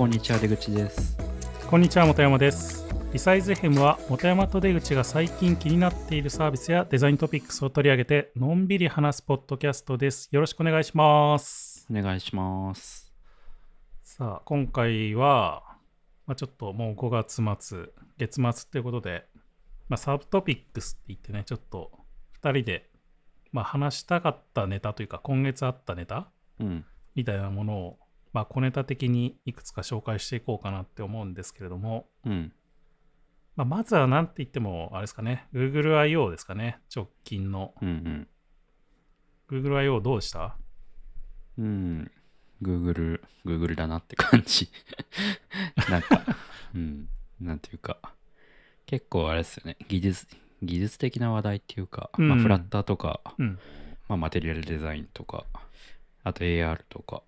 こんにちは出口です。こんにちは本山です。リサイズ FM は本山と出口が最近気になっているサービスやデザイントピックスを取り上げてのんびり話すポッドキャストです。よろしくお願いします。お願いします。さあ今回は、まあ、ちょっともう5月末月末ということで、まあ、サブトピックスって言ってねちょっと2人で、まあ、話したかったネタというか今月あったネタうん。みたいなものを、まあ、小ネタ的にいくつか紹介していこうかなって思うんですけれども、うん。まあ、まずは何て言っても、あれですかね、Google I.O. ですかね、直近の。うんうん。Google I.O. どうでした？うん。Google Google だなって感じ。なんかうん。なんていうか。結構あれですよね。技術技術的な話題っていうか、まあ、うんフラッターとか、うん。まあ、マテリアルデザインとかあと AR とか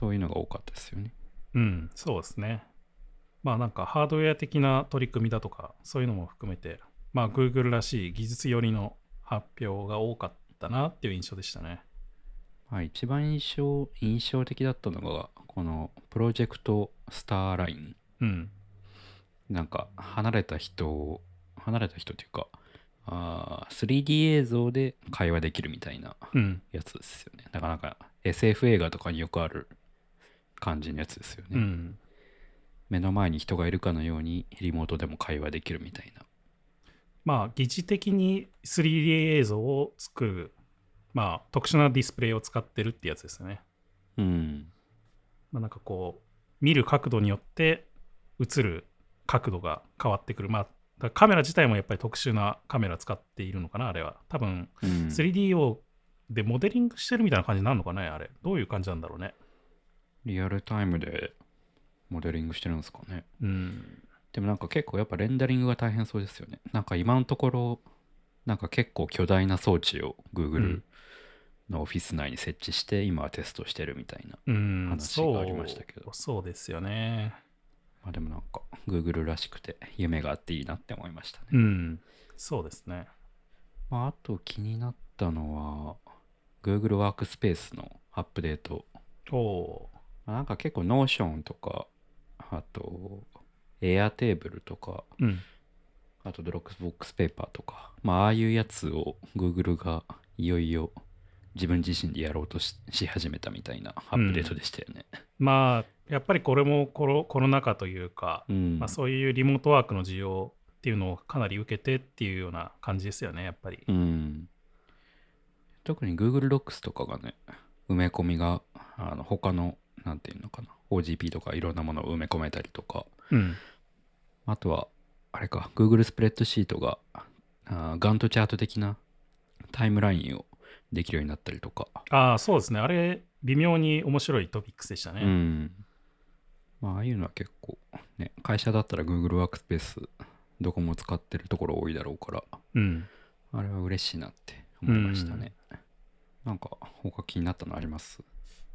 そういうのが多かったですよねうん、そうですね。まあなんかハードウェア的な取り組みだとか、そういうのも含めて、まあ Google らしい技術寄りの発表が多かったなっていう印象でしたね。まあ、一番印象印象的だったのがこのプロジェクトスターラインうん。なんか離れた人を離れた人っていうかあー 3D 映像で会話できるみたいなうん。やつですよねなかなか SF 映画とかによくある感じのやつですよね、うん。目の前に人がいるかのようにリモートでも会話できるみたいなまあ疑似的に 3D 映像を作る、まあ特殊なディスプレイを使ってるってやつですよね。うんまあ、なんかこう見る角度によって映る角度が変わってくる。まあカメラ自体もやっぱり特殊なカメラ使っているのかなあれは。多分うん 3D をでモデリングしてるみたいな感じになるのかねあれ。どういう感じなんだろうね。リアルタイムでモデリングしてるんですかねうん。でもなんか結構やっぱレンダリングが大変そうですよね。なんか今のところ、なんか結構巨大な装置をう Google んのオフィス内に設置して今はテストしてるみたいな。うん、話がありましたけどそうそうですよね。まあでもなんか Google らしくて夢があっていいなって思いましたね。うん。そうですね。まああと気になったのは Google ワークスペースのアップデート。おなんか結構 Notion とか、あと Airtable とか、ー。うん。あと Dropbox ペーパーとか、まあああいうやつを Google がいよいよ自分自身でやろうとしし始めたみたいなアップデートでしたよね。まあやっぱりこれもコロコロナ禍というか、うん。まあ、そういうリモートワークの需要っていうのをかなり受けてっていうような感じですよねやっぱり。うん。特に Google Docs とかがね、埋め込みが、あの他の、なんていうのかな、OGP とかいろんなものを埋め込めたりとか、うん。あとは、あれか、Google スプレッドシートが、あガントチャート的なタイムラインをできるようになったりとか、ああそうですねあれ微妙に面白いトピックスでしたね。うん。まあ、ああいうのは結構、ね、会社だったら Google ワークスペース、どこも使ってるところ多いだろうから、うん。あれは嬉しいなって思いましたね。なんか、他気になったのあります？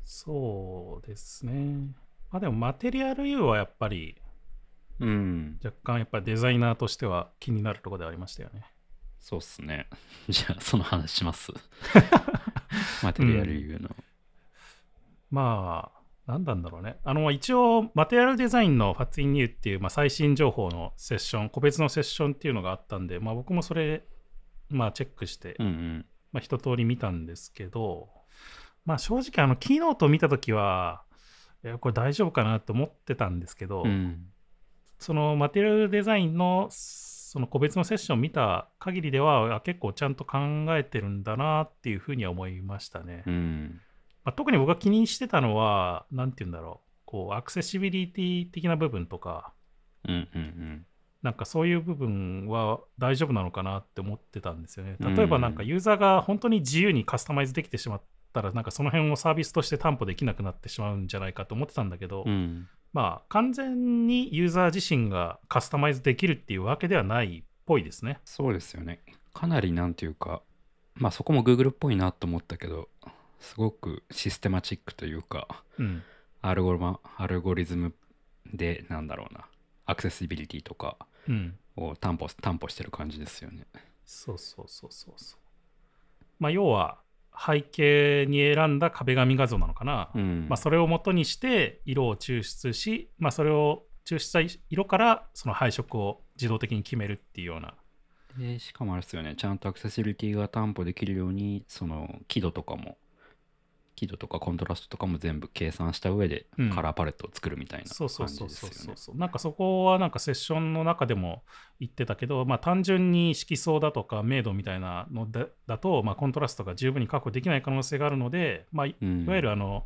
そうですね。まあでもマテリアル U はやっぱりうん。若干やっぱりデザイナーとしては気になるところではありましたよね。そうっすね。じゃあ、その話します。マテリアル U の。まあ、なんなんだろうね。あの、一応、マテリアルデザインの What's in You っていう、まあ、最新情報のセッション、個別のセッションっていうのがあったんで、まあ、僕もそれ、まあ、チェックして、うんうん。まあ、一通り見たんですけど、まあ、正直、あの、キーノートを見たときは、これ大丈夫かなと思ってたんですけど、うん。そのマテリアルデザインのその個別のセッションを見た限りではあ結構ちゃんと考えてるんだなっていうふうには思いましたね。うん。まあ、特に僕が気にしてたのは何て言うんだろうこうアクセシビリティ的な部分とかうんうんなんかそういう部分は大丈夫なのかなって思ってたんですよね。例えばなんかユーザーが本当に自由にカスタマイズできてしまったらなんかその辺をサービスとして担保できなくなってしまうんじゃないかと思ってたんだけど、うん。うん。まあ完全にユーザー自身がカスタマイズできるっていうわけではないっぽいですね。そうですよね。かなりなんていうか、まあそこも Google っぽいなと思ったけど、すごくシステマチックというか、うん。アルゴマアルゴリズムで、なんだろうな、アクセシビリティとかうん。を担保担保してる感じですよね。そうそうそうそうそう。まあ要は、背景に選んだ壁紙画像なのかな、うん。まあ、それを元にして色を抽出し、まあ、それを抽出した色からその配色を自動的に決めるっていうような。でしかもあれですよね。ちゃんとアクセシビリティが担保できるようにその輝度とかも輝度とかコントラストとかも全部計算した上でうん。カラーパレットを作るみたいなそうそう感じそうですよね。そうそうそうなんかそこはなんかセッションの中でも言ってたけど、まあ、単純に色相だとか明度みたいなのだだと、まあ、コントラストが十分に確保できない可能性があるので、まあ、いわゆるあの、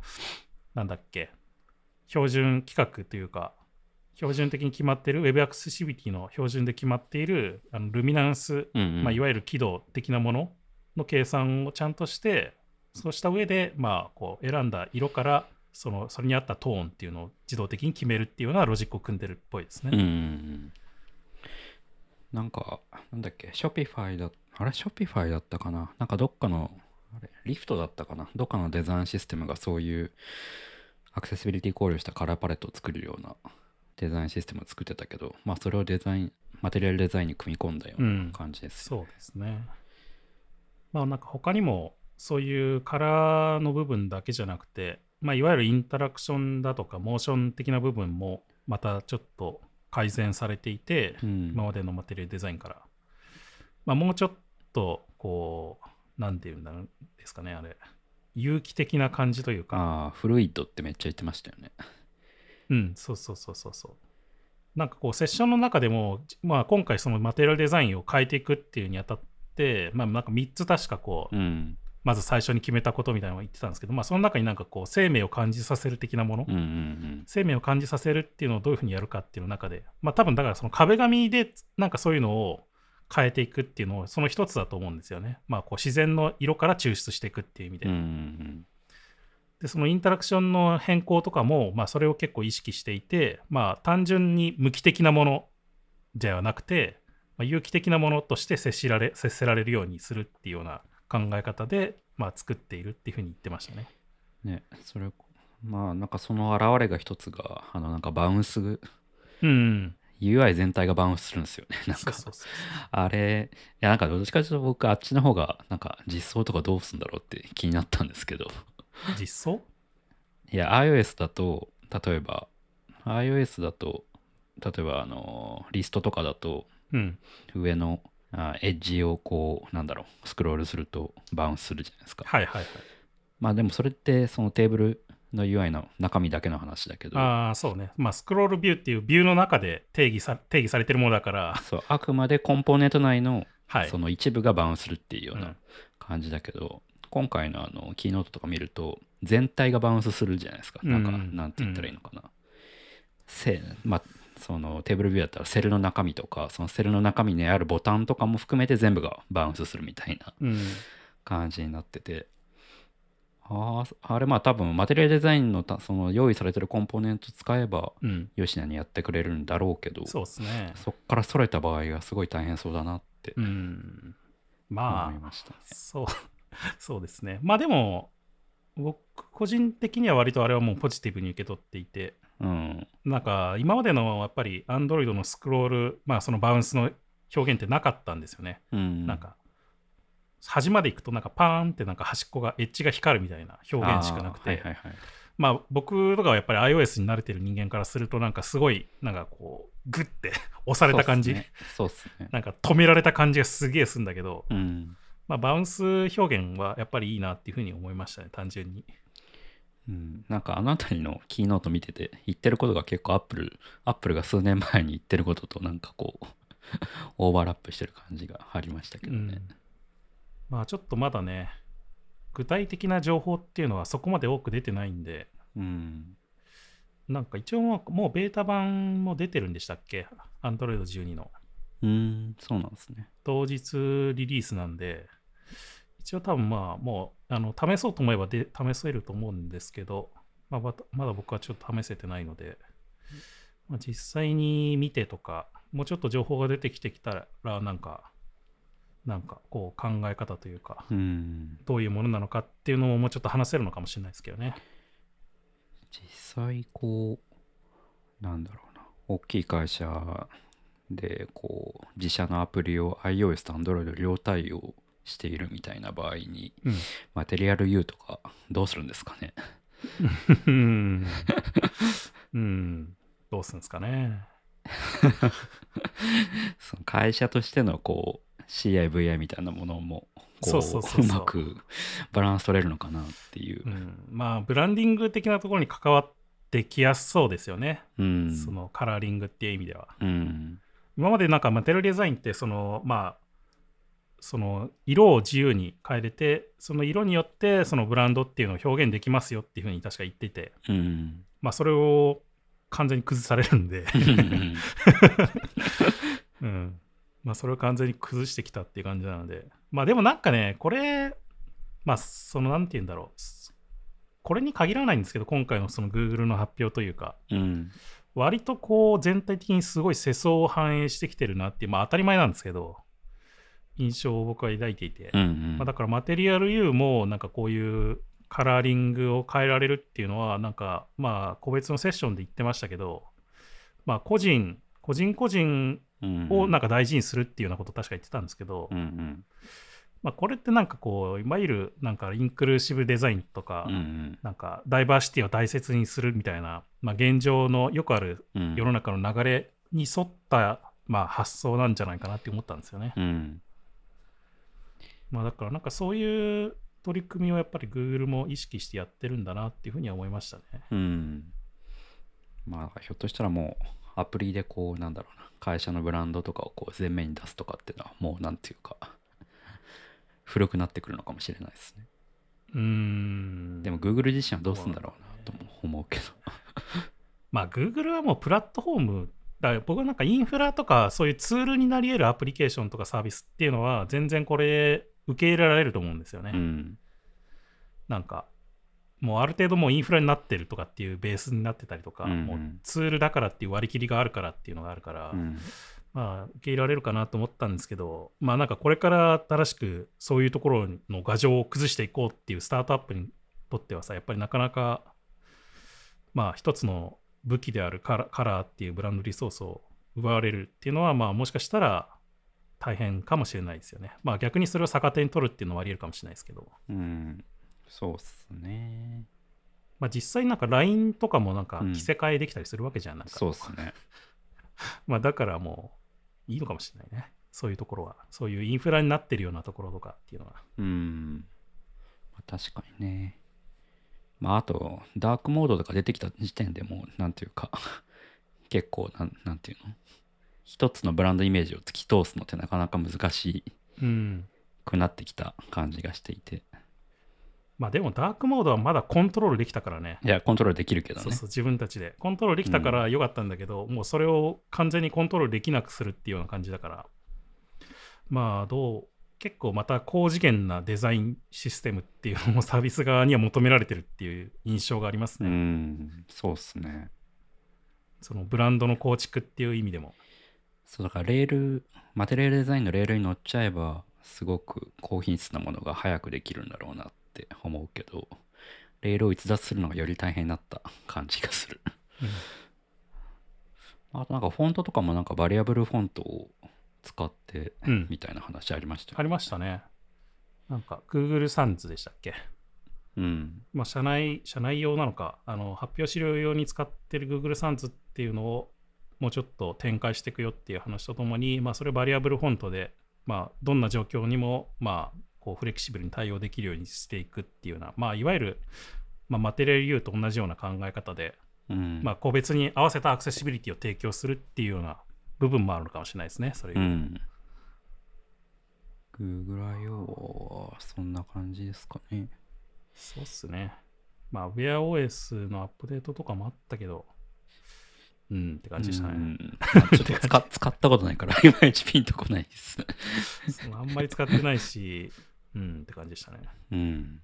なんだっけ標準規格というか標準的に決まっている Web アクセシビリティの標準で決まっているあのルミナンスうんうん。まあ、いわゆる輝度的なものの計算をちゃんとしてそうした上で、まあ、こう選んだ色からそのそれに合ったトーンっていうのを自動的に決めるっていうようなロジックを組んでるっぽいですね。うんうんうんなんかなんだっけ Shopify だあれ？ Shopify だったかな？なんかどっかのあれ？ Lyft だったかな？どっかのデザインシステムがそういうアクセシビリティ考慮したカラーパレットを作るようなデザインシステムを作ってたけどまあそれをデザインマテリアルデザインに組み込んだよううなん。感じですよそうですね。まあなんか他にもそういうカラーの部分だけじゃなくて、まあ、いわゆるインタラクションだとかモーション的な部分もまたちょっと改善されていて、うん。今までのマテリアルデザインから、まあ、もうちょっとこうなんていうんだろうですかねあれ。有機的な感じというか。ああフルイッドってめっちゃ言ってましたよね。うんそうそうそうそうそう。なんかこうセッションの中でも、まあ、今回そのマテリアルデザインを変えていくっていうにあたって、まあ、なんか3つ確かこう、うんまず最初に決めたことみたいなのを言ってたんですけど、まあ、その中になんかこう生命を感じさせる的なもの、うんうん生命を感じさせるっていうのをどういうふうにやるかっていうの中で、まあ多分だからその壁紙でなんかそういうのを変えていくっていうのをその一つだと思うんですよね。まあこう自然の色から抽出していくっていう意味で。うんうんで、そのインタラクションの変更とかも、まあそれを結構意識していて、まあ単純に無機的なものではなくて、まあ、有機的なものとして接しられ接せられるようにするっていうような考え方で、まあ、作っているっていうふうに言ってましたね。ねそれまあなんかその表れが一つがあのなんかバウンスうん。UI 全体がバウンスするんですよね なんかそうあれいやなんかどっちかというと僕あっちの方がなんか実装とかどうすんだろうって気になったんですけど実装？いや iOS だと例えば iOS だと例えばあのリストとかだとうん。上のあエッジをこうなんだろうスクロールするとバウンスするじゃないですか。はいはいはい。まあでもそれってそのテーブルの UI の中身だけの話だけど。ああ、そうね。まあ、スクロールビューっていうビューの中で定義さ定義されてるものだから、そうあくまでコンポーネント内のはい。その一部がバウンスするっていうよううん。な感じだけど、今回のあのキーノートとか見ると全体がバウンスするじゃないですか、なんかうん。なんて言ったらいいのかな、せまあそのテーブルビューだったらセルの中身とかそのセルの中身にあるボタンとかも含めて全部がバウンスするみたいなうん。感じになっててあーあれまあ多分マテリアルデザインのたその用意されてるコンポーネント使えばうん。吉野にやってくれるんだろうけどそうですね。そっからそれた場合がすごい大変そうだなってうん。まあ、思いましたね。そう、そうですね。まあでも、僕個人的には割とあれはもうポジティブに受け取っていて、うん。なんか今までのやっぱり Android のスクロール、まあそのバウンスの表現ってなかったんですよね。うん、なんか、端まで行くとなんかパーンってなんか端っこがエッジが光るみたいな表現しかなくて、あーはいはいはい、まあ僕とかはやっぱり iOS に慣れてる人間からするとなんかすごいなんかこうグッて押された感じ、そうっすね。なんか止められた感じがすげえするんだけど、うん。まあ、バウンス表現はやっぱりいいなっていうふうに思いましたね単純にうん、なんかあの辺りのキーノート見てて言ってることが結構アップルアップルが数年前に言ってることとなんかこう オーバーラップしてる感じがありましたけどね。うんまあちょっとまだね具体的な情報っていうのはそこまで多く出てないんでうん。なんか一応もうもうベータ版も出てるんでしたっけ？Android 12のうん、そうなんですね。当日リリースなんで一応多分まあもうあの試そうと思えばで試せると思うんですけど、まあ、まだ僕はちょっと試せてないので、まあ、実際に見てとかもうちょっと情報が出てきてきたらなんかなんかこう考え方というかうん。どういうものなのかっていうのももうちょっと話せるのかもしれないですけどね実際こうなんだろうな大きい会社でこう自社のアプリを iOS と Android 両対応しているみたいな場合に、うんマテリアル U とかどうするんですかね？うん。うん。どうするんですかね？その会社としてのこう CIVI みたいなものもこうそうそうそうそうまくバランス取れるのかなっていうう。ん、まあ、ブランディング的なところに関わってきやすそうですよね。うん。そのカラーリングっていう意味では。うん。今までなんかマテリアルデザインってそのまあその色を自由に変えれてその色によってそのブランドっていうのを表現できますよっていうふうに確か言っていて。うん。まあそれを完全に崩されるんで、うん。まあ、それを完全に崩してきたっていう感じなので。まあでもなんかねこれまあそのなんて言うんだろう。これに限らないんですけど今回のその Google の発表というか。うん。割とこう全体的にすごい世相を反映してきてるなっていうまあ当たり前なんですけど印象を僕は抱いていて、うんうん。まあ、だからマテリアル U もなんかこういうカラーリングを変えられるっていうのはなんかまあ個別のセッションで言ってましたけどまあ個人個人個人うんをなんか大事にするっていうようなことを確か言ってたんですけど、うんうん。まあこれってなんかこういわゆるなんかインクルーシブデザインとか、うんなんかダイバーシティを大切にするみたいな、まあ、現状のよくあるうん世の中の流れに沿った、まあ、発想なんじゃないかなって思ったんですよね。うんまあ、だからなんかそういう取り組みをやっぱり Google も意識してやってるんだなっていうふうには思いましたね。うん。まあひょっとしたらもうアプリでこうなんだろうな。会社のブランドとかをこう前面に出すとかっていうのはもうなんていうか 古くなってくるのかもしれないですね。うーん。でも Google 自身はどうするんだろうなとも思うけど。まあ Google はもうプラットフォームだ。僕はなんかインフラとかそういうツールになり得るアプリケーションとかサービスっていうのは全然これ受け入れられると思うんですよね。うん。なんかもうある程度もうインフラになってるとかっていうベースになってたりとか、うんうん。もうツールだからっていう割り切りがあるからっていうのがあるから、うん。まあ受け入れられるかなと思ったんですけどまあなんかこれから新しくそういうところの牙城を崩していこうっていうスタートアップにとってはさやっぱりなかなかまあ一つの武器であるカラカラーっていうブランドリソースを奪われるっていうのはまあもしかしたら大変かもしれないですよね。まあ逆にそれを逆手に取るっていうのはあり得るかもしれないですけど。うんそうっすねまあ、実際なんか LINE とかもなんかうん着せ替えできたりするわけじゃん。なんかそうっすね まあだからもういいのかもしれないね。そういうところは。そういうインフラになってるようなところとかっていうのは。うん、まあ、確かにねまああとダークモードとか出てきた時点でもうなんていうか 結構なんなんていうの？一つのブランドイメージを突き通すのってなかなか難しうん。くなってきた感じがしていてまあでもダークモードはまだコントロールできたからね。いやコントロールできるけどねそうそう、自分たちで。コントロールできたからよかったんだけど、もうそれを完全にコントロールできなくするっていうような感じだから。まあどう、結構また高次元なデザインシステムっていうのもサービス側には求められてるっていう印象がありますうね。んそうっすねそのブランドの構築っていう意味でも。そうだからレールマテリアルデザインのレールに乗っちゃえばすごく高品質なものが早くできるんだろうなって思うけどレールを逸脱するのがより大変になった感じがする。あとなんかフォントとかもなんかバリアブルフォントを使ってうん。みたいな話ありましたよありましたね。なんか Google サンズでしたっけ？うん。まあ、社内、社内用なのか、あの発表資料用に使ってる Google サンズっていうのをもうちょっと展開していくよっていう話とともに、まあ、それバリアブルフォントで、まあ、どんな状況にも、まあ、こうフレキシブルに対応できるようにしていくっていうような、まあ、いわゆる、まあ、マテリアル U と同じような考え方で、うんまあ、個別に合わせたアクセシビリティを提供するっていうような部分もあるのかもしれないですね、それ。うん。Google I.O. はそんな感じですかね。そうっすね。まあ、WearOS のアップデートとかもあったけど、うんって感じでしたね。ちょっと使 使ったことないから、いまいちピンとこないです。あんまり使ってないし、うんって感じでしたね。うん。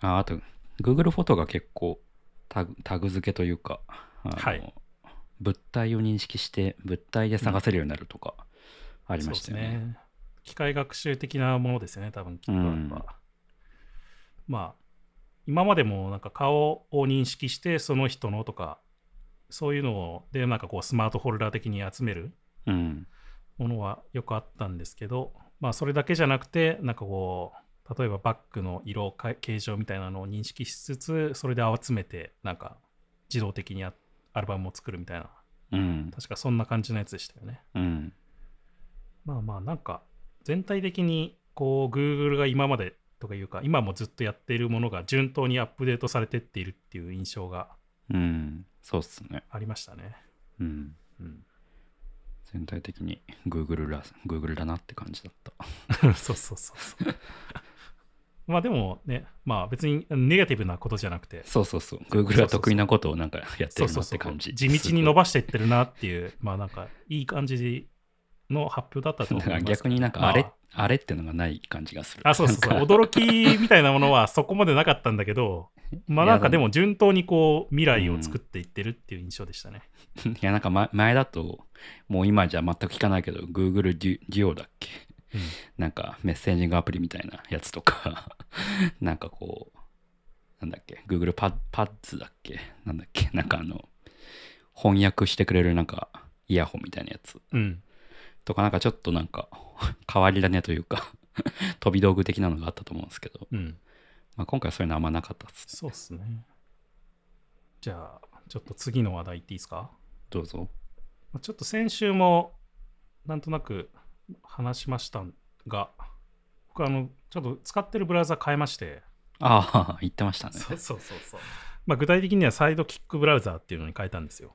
ああと、Google フォトが結構タグタグ付けというか、はい物体を認識して物体で探せるようになるとかありましたよね。そうですね。機械学習的なものですよね、多分きっとまあ、今までもなんか顔を認識して、その人のとか、そういうので、なんかこうスマートフォルダ的に集めるうん。ものはよくあったんですけど、まあそれだけじゃなくて、なんかこう、例えばバックの色、か形状みたいなのを認識しつつ、それで集めて、なんか自動的にアアルバムを作るみたいな、うん。確かそんな感じのやつでしたよね。うん。まあまあなんか全体的にこう Google が今までとかいうか今もずっとやっているものが順当にアップデートされてっているっていう印象がうん。そうっすね。ありましたね。うん。うん、全体的に Google ら、Google だなって感じだった。そうそうそうそう。まあでもね、まあ別にネガティブなことじゃなくて、そうそうそう。Google が得意なことをなんかやってるなそうそうそうって感じ。地道に伸ばしていってるなっていう、まあなんかいい感じの発表だったと思います。逆になんかあれ、まあ、れってのがない感じがする。あ、そうそうそう。驚きみたいなものはそこまでなかったんだけど、まあなんかでも。順当にこう未来を作っていってるっていう印象でしたね。いや、なんか前前だと、もう今じゃ全く聞かないけど、Google デュオだっけ？うん。なんかメッセージングアプリみたいなやつとか、なんかこう、なんだっけ ?Google パッパッズだっけ？なんだっけ？なんかあの、翻訳してくれるなんかイヤホンみたいなやつ。うん。とかなんかちょっとなんか変わり種というか飛び道具的なのがあったと思うんですけど、うん。まあ、今回はそういうのあんまなかったです。そうっすね。じゃあ、ちょっと次の話題いっていいですか？どうぞ。まあちょっと先週もなんとなく話しましたが、僕あの、ちょっと使ってるブラウザ変えまして、ああ、言ってましたね。そうそうそうそう。まあ具体的にはサイドキックブラウザーっていうのに変えたんですよ。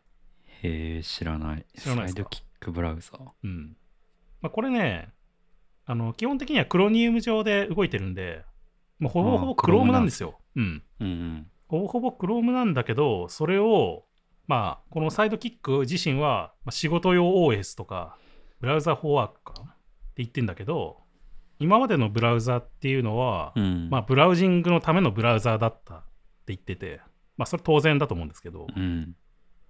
へえ、知らない。知らないですか？サイドキックブラウザー。うん。まあ、これね、あの基本的にはクロニウム上で動いてるんで、もうほぼほぼああ Chrome なんですよ。うん。ほぼほぼ Chrome なんだけど、それを、まあ、このサイドキック自身は、まあ、仕事用 OS とか、ブラウザフォーワークかなって言ってんだけど、今までのブラウザっていうのは、うん。まあ、ブラウジングのためのブラウザだったって言ってて、まあ、それ当然だと思うんですけど、うん。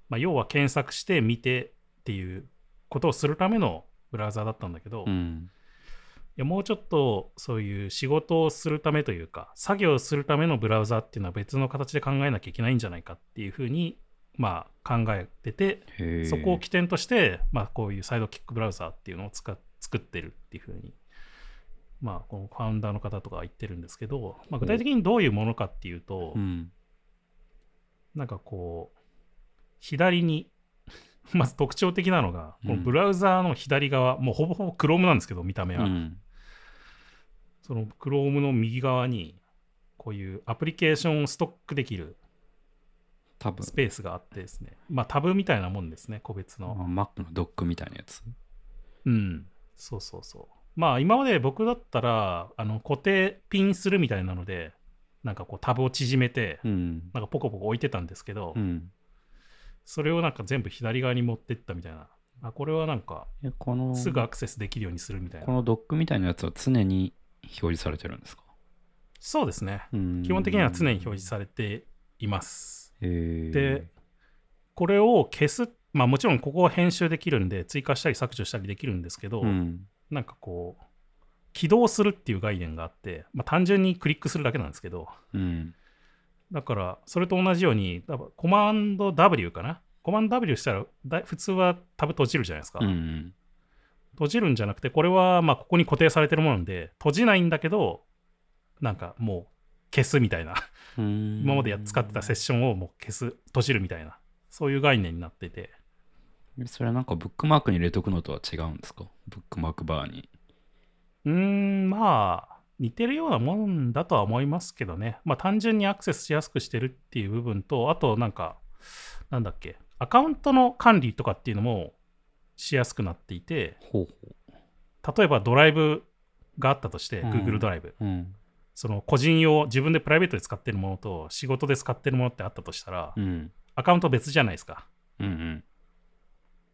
まあ、要は検索して見てっていうことをするためのブラウザだったんだけど、いうん。やもうちょっとそういう仕事をするためというか作業をするためのブラウザっていうのは別の形で考えなきゃいけないんじゃないかっていうふうにまあ考えてて。そこを起点として、まあ、こういうサイドキックブラウザっていうのを使っ作ってるっていうふうにまあこのファウンダーの方とかは言ってるんですけど、まあ、具体的にどういうものかっていうと、うん。なんかこう、左に、まず特徴的なのが、うんこのブラウザーの左側、もうほぼほぼ Chrome なんですけど、見た目は。うん。その Chrome の右側に、こういうアプリケーションをストックできるスペースがあってですね、まあタブみたいなもんですね、個別あの。Mac のドックみたいなやつ？うん、そうそうそう。まあ今まで僕だったら、あの固定ピンするみたいなので、なんかこうタブを縮めて、うん。なんかポコポコ置いてたんですけど、うん。それをなんか全部左側に持ってったみたいな。あこれはなんかえ、この、すぐアクセスできるようにするみたいな。このドックみたいなやつは常に表示されてるんですか？そうですね。うん基本的には常に表示されています。で、これを消す、まあもちろんここは編集できるんで、追加したり削除したりできるんですけど、うん。なんかこう、起動するっていう概念があって、まあ、単純にクリックするだけなんですけど、うん。だからそれと同じように、コマンド W かな？コマンド W したらだ普通はタブ閉じるじゃないですか。うん。閉じるんじゃなくて、これはまあここに固定されてるものなんで、閉じないんだけど、なんかもう消すみたいな、うん。今までや使ってたセッションをもう消す、閉じるみたいな、そういう概念になってて、それはなんかブックマークに入れとくのとは違うんですか？ブックマークバーに。うーん、まあ、似てるようなもんだとは思いますけどね。まあ単純にアクセスしやすくしてるっていう部分と、あとなんか、なんだっけ、アカウントの管理とかっていうのもしやすくなっていて、ほうほ例えばドライブがあったとして、うん Google ドライブ。う。うん。その個人用、自分でプライベートで使ってるものと仕事で使ってるものってあったとしたら、うん。アカウント別じゃないですか。うんうん。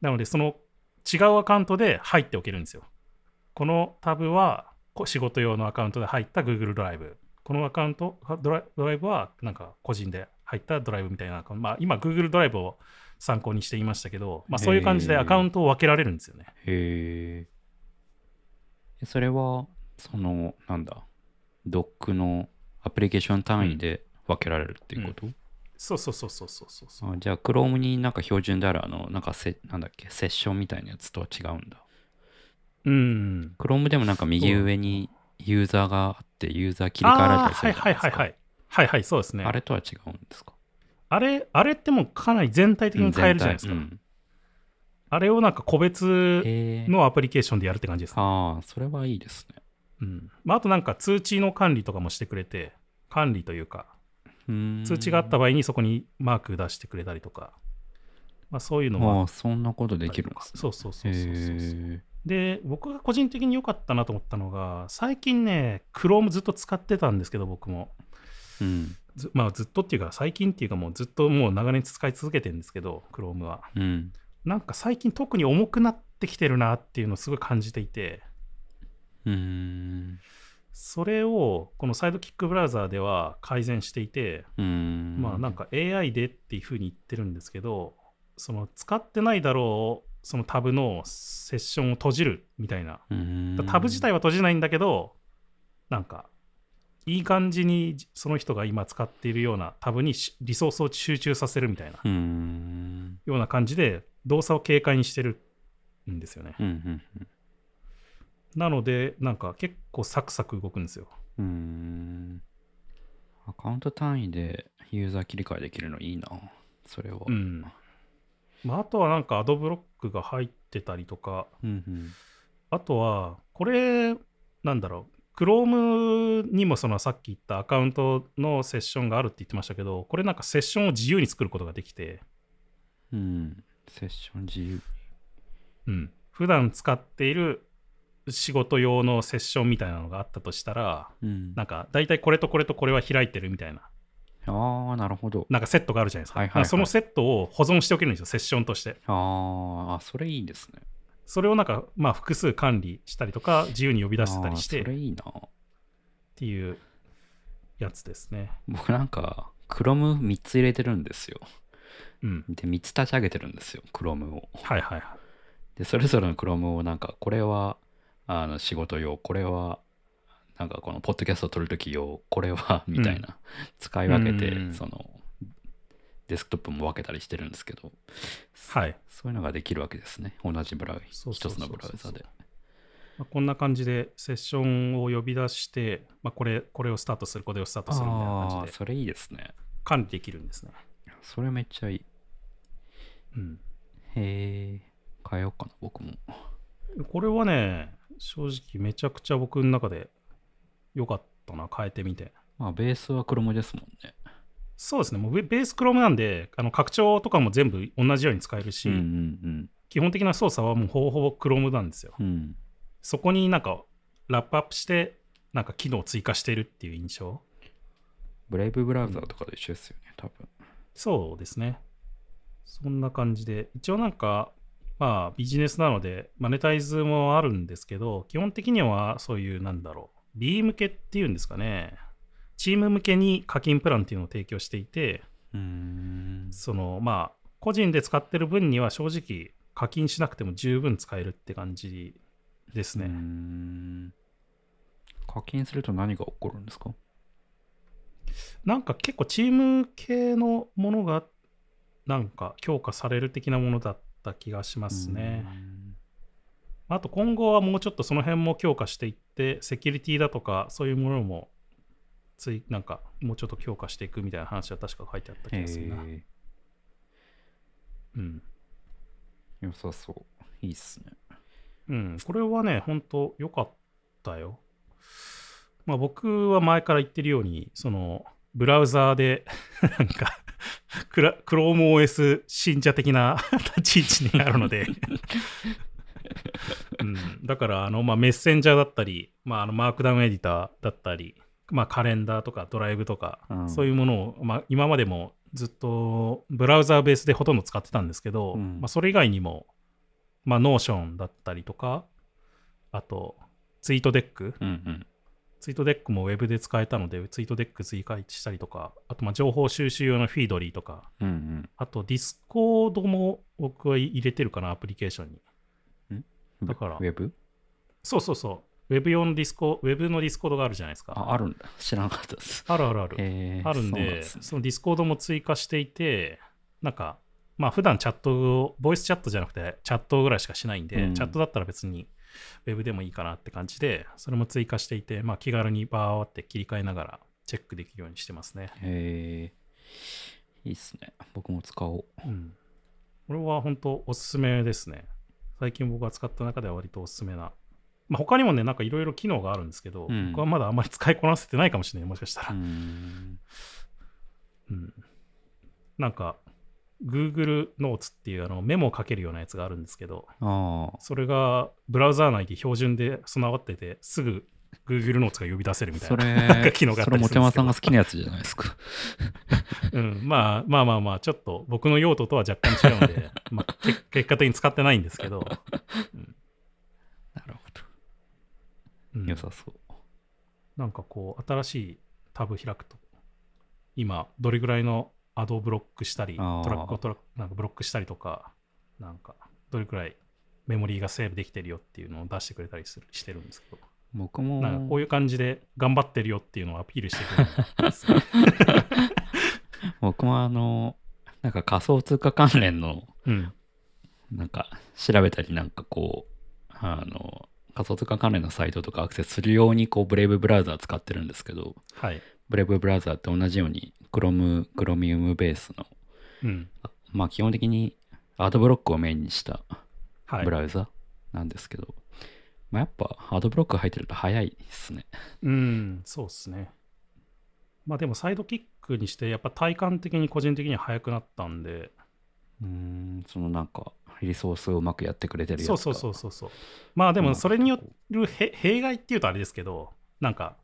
なので、その違うアカウントで入っておけるんですよ。このタブはこ仕事用のアカウントで入った Google ドライブ。このアカウント、ドラドライブはなんか個人で入ったドライブみたいな。まあ、今、Google ドライブを参考にしていましたけど、まあ、そういう感じでアカウントを分けられるんですよね。へえ。それは、その、なんだ、ドックのアプリケーション単位で分けられるっていうこと、そうそうそうそうそうそうそう。あじゃあ、Chrome になんか標準である、あの、なんかせ、なんだっけ、セッションみたいなやつとは違うんだ。うん。Chrome でもなんか右上にユーザーがあって、ユーザー切り替えられたりするじゃないですか。はいはいはいはい。はいはい、そうですね。あれとは違うんですか？あれ、あれってもうかなり全体的に変えるじゃないですか。うんあれをなんか個別のアプリケーションでやるって感じですね。ああ、それはいいですね。うんまあ、あとなんか通知の管理とかもしてくれて、管理というか、う通知があった場合にそこにマーク出してくれたりとか、まあ、そういうのもああ、そんなことできるんですね。そうそうそうそうそうで、僕が個人的に良かったなと思ったのが、最近ね、Chrome ずっと使ってたんですけど、僕も。ーうん。ずまあ、ずっとっていうか、最近っていうか、もうずっともう長年使い続けてるんですけど、Chrome は。うん。なんか最近特に重くなってきてるなっていうのをすごい感じていて、うーん。それをこのサイドキックブラウザーでは改善していて。まあなんか AI でっていうふうに言ってるんですけど、その使ってないだろう、そのタブのセッションを閉じるみたいな。タブ自体は閉じないんだけど、なんか、いい感じにその人が今使っているようなタブにしリソースを集中させるみたいな。ような感じで動作を軽快にしてるんですよね。うんうんなので、なんか結構サクサク動くんですよ。うん。アカウント単位でユーザー切り替えできるのいいな。それは。う。ん。まあ、あとはなんかアドブロックが入ってたりとか、うんうん。あとは、これ、なんだろう、Chrome にもそのさっき言ったアカウントのセッションがあるって言ってましたけど、これなんかセッションを自由に作ることができて、うん。セッション自由。うん、普段使っている仕事用のセッションみたいなのがあったとしたら、うん。なんか大体これとこれとこれは開いてるみたいな、ああ、なるほど。なんかセットがあるじゃないですか。はいはいはいそのセットを保存しておけるんですよ、セッションとして。あーあ、それいいですね。それをなんか、まあ、複数管理したりとか、自由に呼び出せたりしてそれいいな。ていうやつですね。僕なんか、Chrome3 つ入れてるんですよ。うん。で、3つ立ち上げてるんですよ、Chrome を。はいはいはい。で、それぞれの Chrome をなんか、これはあの仕事用、これはなんかこのポッドキャストを撮るとき用、これはみたいな、使い分けて、うんそのデスクトップも分けたりしてるんですけど、はい。そういうのができるわけですね。同じブラウ一つのブラウザで。まあ、こんな感じでセッションを呼び出して、まあ、これこれをスタートする、これをスタートするみたいな感じでそれいいですね。管理できるんですね。それめっちゃいい。うん。へえ、変えようかな、僕も。これはね、正直めちゃくちゃ僕の中で良かったな、変えてみて。まあ、ベースは Chrome ですもんね。そうですね、もうベベース Chrome なんで、あの拡張とかも全部同じように使えるし、うんうん基本的な操作はもうほぼほぼ Chrome なんですよ。うん。うん。そこになんかラップアップして、なんか機能を追加してるっていう印象。ブレイブブラウザーとかと一緒ですよね、多分。そうですね。そんな感じで、一応なんか、まあビジネスなので、マネタイズもあるんですけど、基本的にはそういう、なんだろう、B 向けっていうんですかね、チーム向けに課金プランっていうのを提供していて。そのまあ、個人で使ってる分には正直課金しなくても十分使えるって感じですね。ん課金すると何が起こるんですか？なんか結構チーム系のものがなんか強化される的なものだった気がしますね。あと今後はもうちょっとその辺も強化していって、セキュリティだとかそういうものもついなんかもうちょっと強化していくみたいな話は確か書いてあった。気がするな。へえうん。良さそう。いいっすね。うん、これはね、本当良かったよ。まあ僕は前から言ってるように、その、ブラウザーで、なんか、クラ ChromeOS 信者的な 立ち位置にあるので、うん、だから、あの、まあ、メッセンジャーだったり、まあ、あのマークダウンエディターだったり、まあ、カレンダーとかドライブとか、うんそういうものを、まあ、今までもずっとブラウザーベースでほとんど使ってたんですけど、うんまあ、それ以外にも、まあ、 Notion だったりとか、あと、 TweetDeck、うんうん。 TweetDeck もウェブで使えたので、 TweetDeck 追加したりとか、あと、まあ、情報収集用の Feedly とか、うんうんあと、 Discord も僕は入れてるかな、アプリケーションに。うん？だからウェブ？そうそうそう。ウェブ用のディスコ、ウェブの Discord があるじゃないですか。あ、あるんだ。知らなかったです。あるあるある。へえ。あるんで、そうなでその Discord も追加していて、なんか、まあ普段チャットを、ボイスチャットじゃなくてチャットぐらいしかしないんで、うんチャットだったら別にウェブでもいいかなって感じで、それも追加していて、まあ、気軽にバーって切り替えながらチェックできるようにしてますね。へえ。いいっすね。僕も使おう。うん。これは本当おすすめですね。最近僕が使った中では割とおすすめな。まあ、他にもね、なんかいろいろ機能があるんですけど、うん僕はまだあんまり使いこなせてないかもしれない、もしかしたうら。ん。うん。なんか、Google Notes っていうあのメモをかけるようなやつがあるんですけど。それがブラウザー内で標準で備わってて、すぐ Google Notes が呼び出せるみたいそな。なんかれ、機能があったそれ、モテマりするんですけどさんが好きなやつじゃないですか。うん、まあまあまあまあ、ちょっと僕の用途とは若干違うので、まあ、け結果的に使ってないんですけど、なるほうんど。良さそう。なんかこう、新しいタブ開くと、今、どれぐらいのアドをブロックしたり、トラックをトラックなんかブロックしたりとか、なんか、どれくらいメモリーがセーブできてるよっていうのを出してくれたりするしてるんですけど、僕も、なんかこういう感じで頑張ってるよっていうのをアピールしてくれる。僕もあの、なんか仮想通貨関連の、うん。なんか調べたりなんかこう、あの、仮想通貨関連のサイトとかアクセスするようにこう、ブレイブブラウザー使ってるんですけど、はい。ブレイブブラウザーって同じように Chrome、Chromium ベースの、うん。まあ基本的にアドブロックをメインにしたはいブ。ラウザなんですけど、まあやっぱアドブロック入ってると早いですね。うん、そうですね。まあでもサイドキックにして、やっぱ体感的に個人的には速くなったんで、うーん、そのなんかリソースをうまくやってくれてるやつがそうそうそうそうそう。まあでもそれによるへ弊害っていうとあれですけど、なんか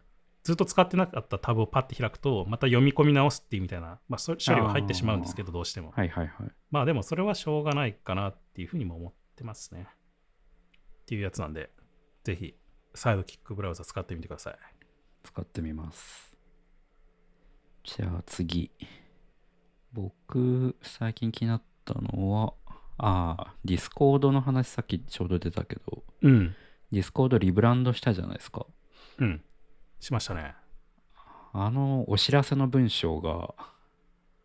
ずっと使ってなかったタブをパッて開くと、また読み込み直すっていうみたいな、まあ、そ処理は入ってしまうんですけど、どうしても。はいはいはい。まあでもそれはしょうがないかなっていうふうにも思ってますね。っていうやつなんで、ぜひ Sidekick ブラウザ使ってみてください。使ってみます。じゃあ次。僕、最近気になったのは、ああ、 Discord の話さっきちょうど出たけど、うん。 Discord リブランドしたじゃないですか。うん。しましたね。あのお知らせの文章が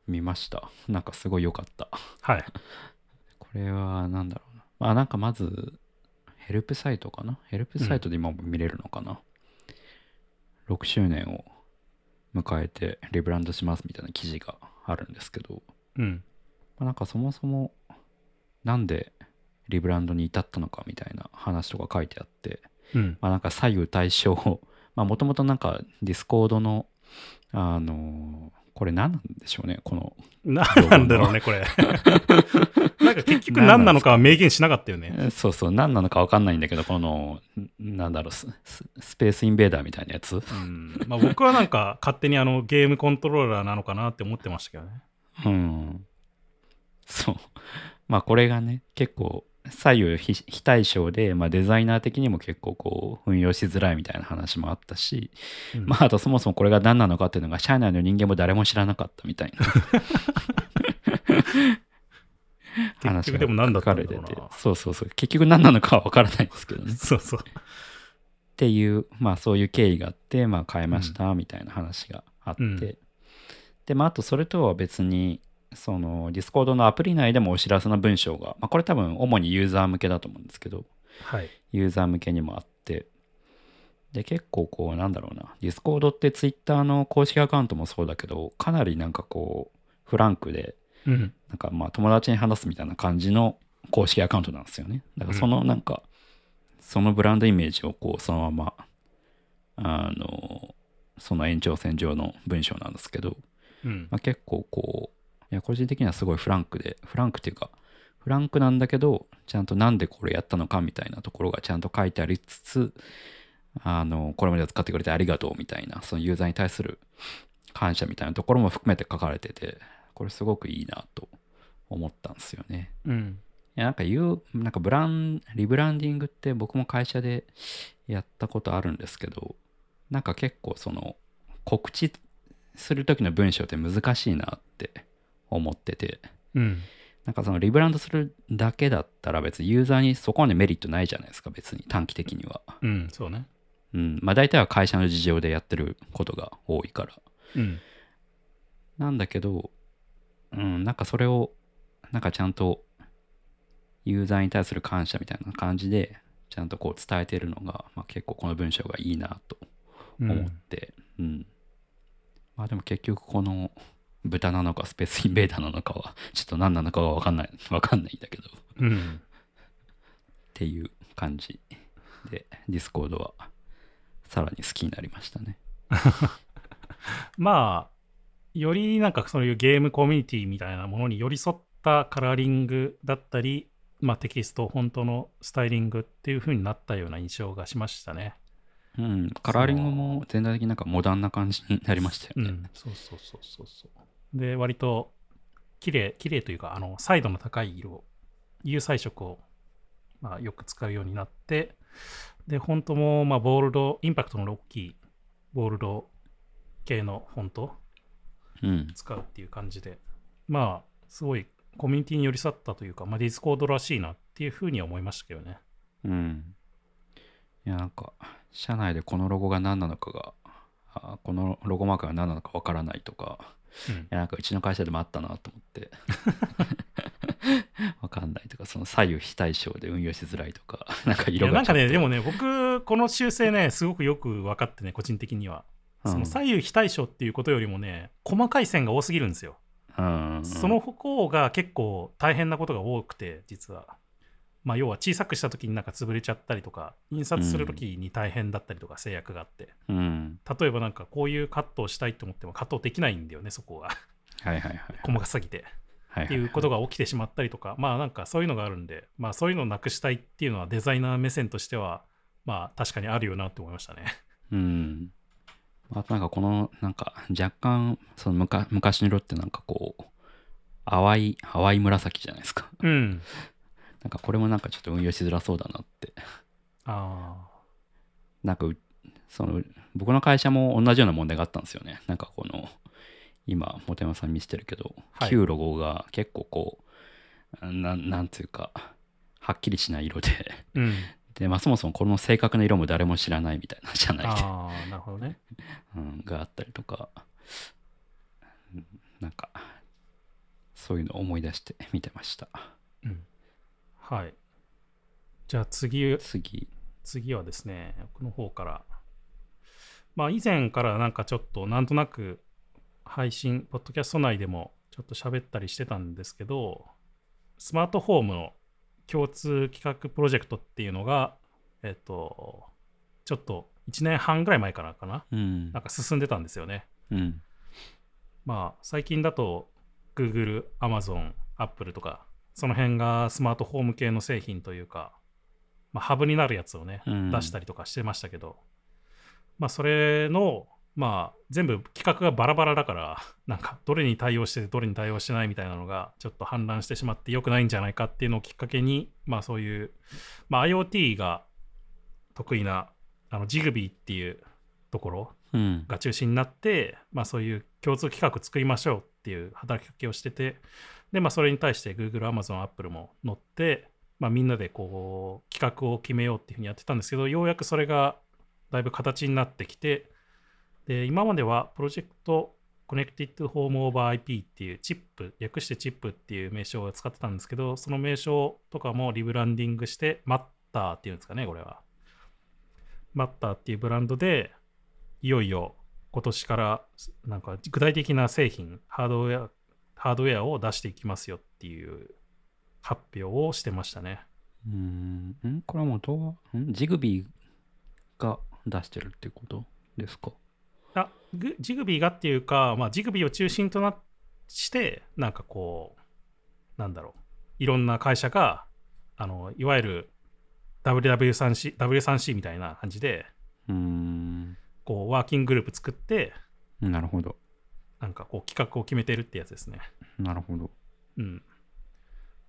見ました。なんかすごい良かった。はい。これはなんだろうな。まあなんかまず、ヘルプサイトかな？ヘルプサイトで今も見れるのかな、?6 周年を迎えてリブランドしますみたいな記事があるんですけど、うん。まあ、なんかそもそもなんでリブランドに至ったのかみたいな話とか書いてあって、うん。まあなんか左右対称、まあもともとなんか Discord の、あのーこれ何なんでしょうね、この、何なんだろうね、これ。なんか結局何なのかは明言しなかったよね。え そうそう、何なのか分かんないんだけど、この、んなんだろうスペースインベーダーみたいなやつ。うん。まあ僕はなんか勝手にあのゲームコントローラーなのかなって思ってましたけどね。うん。そう。まあこれがね、結構左右非非対称で、まあ、デザイナー的にも結構こう運用しづらいみたいな話もあったし、うん。まああとそもそもこれが何なのかっていうのが社内の人間も誰も知らなかったみたいな。結局でも何だったんだろうな。書かれてて。そうそうそう。結局何なのかは分からないんですけどね。そうそう。っていう、まあそういう経緯があって、まあ変えましたみたいな話があって、うん。で、まああとそれとは別に、その Discord のアプリ内でもお知らせの文章が、まあこれ多分主にユーザー向けだと思うんですけど、はい。ユーザー向けにもあって、で、結構こうなんだろうな、ディスコードってツイッターの公式アカウントもそうだけど、かなりなんかこう、フランクで、うん。なんかまあ友達に話すみたいな感じの公式アカウントなんですよね。だからそのなんか、そのブランドイメージをこうそのまま、あの、その延長線上の文章なんですけど、うんま。あ、結構こう、個人的にはすごいフランクで、フランクっていうか、フランクなんだけど、ちゃんとなんでこれやったのかみたいなところがちゃんと書いてありつつ、あの、これまで使ってくれてありがとうみたいな、そのユーザーに対する感謝みたいなところも含めて書かれてて、これすごくいいなと思ったんですよね。うん。いやなんか言う、なんかブラン、リブランディングって僕も会社でやったことあるんですけど、なんか結構その告知する時の文章って難しいなって思ってて、うん。なんかそのリブランドするだけだったら別にユーザーにそこまでメリットないじゃないですか、別に短期的には。うん。そうね。うん。まあ大体は会社の事情でやってることが多いから。うん。なんだけど、うん、なんかそれを、なんかちゃんとユーザーに対する感謝みたいな感じでちゃんとこう伝えてるのが、まあ、結構この文章がいいなとうん思って、うん。まあでも結局この豚なのかスペースインベーダーなのかは、ちょっと何なのかはわかんない、わかんないんだけど、っうん。ていう感じで、ディスコードはさらに好きになりましたね。まあ、よりなんかそういうゲームコミュニティみたいなものに寄り添ったカラーリングだったり、まあ、テキスト、フォントのスタイリングっていう風になったような印象がしましたね。うん、カラーリングも全体的になんかモダンな感じになりましたよね。うん、そうそうそうそうそう。で、割と綺麗、綺麗というか、あの、彩度の高い色、有彩色を、まあ、よく使うようになって、で、フォントも、まあ、ボールド、インパクトの大きいボールド系のフォントうん。使うっていう感じで、まあ、すごいコミュニティに寄り添ったというか、まあ、ディスコードらしいなっていうふうには思いましたけどね。うん。いや、なんか、社内でこのロゴが何なのかが、あこのロゴマークが何なのかわからないとか、うんいや、なんかうちの会社でもあったなと思って。わかんないとか、その左右非対称で運用しづらいとか、なんかい色がやなんかね、でもね、僕、この修正ね、すごくよく分かってね、個人的には。うんその左右非対称っていうことよりもね、細かい線が多すぎるんですよ。うん、その方が結構大変なことが多くて、実は。まあ、要は小さくした時になんか潰れちゃったりとか、印刷する時に大変だったりとか制約があって、うん。例えばなんかこういうカットをしたいと思ってもカットできないんだよね、そこが。はいはいはい。細かすぎて。はいっていうことが起きてしまったりとか、まあなんかそういうのがあるんで、まあそういうのをなくしたいっていうのはデザイナー目線としては、まあ確かにあるよなって思いましたね。うん。あとなんかこの、なんか若干、そのむか昔の色ってなんかこう、淡い、淡い紫じゃないですか。うん。なんかこれもなんかちょっと運用しづらそうだなって。あなんかう、その、僕の会社も同じような問題があったんですよね。なんかこの、今、本山さん見せてるけど、はい旧ロゴが結構こう、なん、なんていうか、はっきりしない色で、あ。うん。で、まあそもそもこの正確な色も誰も知らないみたいな、じゃないで、ああ、なるほどね。うん、があったりとか、うんなんか、そういうのを思い出して見てました。うん。はい。じゃあ次、次、次はですね、僕の方から。まあ以前からなんかちょっとなんとなく配信、ポッドキャスト内でもちょっと喋ったりしてたんですけど、スマートフォームの共通企画プロジェクトっていうのが、えっと、ちょっと1年半ぐらい前からかな、うんなん。か進んでたんですよね。うん。まあ最近だと Google、Amazon、Apple とか、その辺がスマートフォーム系の製品というか、まあ、ハブになるやつをね、うん出したりとかしてましたけど、まあそれの、まあ全部企画がバラバラだから、なんかどれに対応してどれに対応してないみたいなのがちょっと氾濫してしまって良くないんじゃないかっていうのをきっかけに、まあそういう、まあ IoT が得意なあの Zigbee っていうところうん。が中心になって、まあ、そういう共通企画作りましょうっていう働きかけをしててで、まあ、それに対して Google、Amazon、Apple も乗って、まあ、みんなでこう企画を決めようっていうふうにやってたんですけどようやくそれがだいぶ形になってきてで今まではプロジェクト Connected Home over IP っていうチップ略してチップっていう名称を使ってたんですけどその名称とかもリブランディングしてマッターっていうんですかねこれは。マッターっていうブランドでいよいよ今年からなんか具体的な製品、ハードウェア、ハードウェアを出していきますよっていう発表をしてましたね。うん。ん？これはもうどう、ん？ジグビーが出してるってことですか？あ、グジグビーがっていうか、まあ、ジグビーを中心となして、なんかこう、なんだろう、いろんな会社が、あの、いわゆる WW3C、W3C みたいな感じで、うーん。こう、ワーキンググループ作って、なるほど。なんかこう、企画を決めてるってやつですね。なるほど。うん。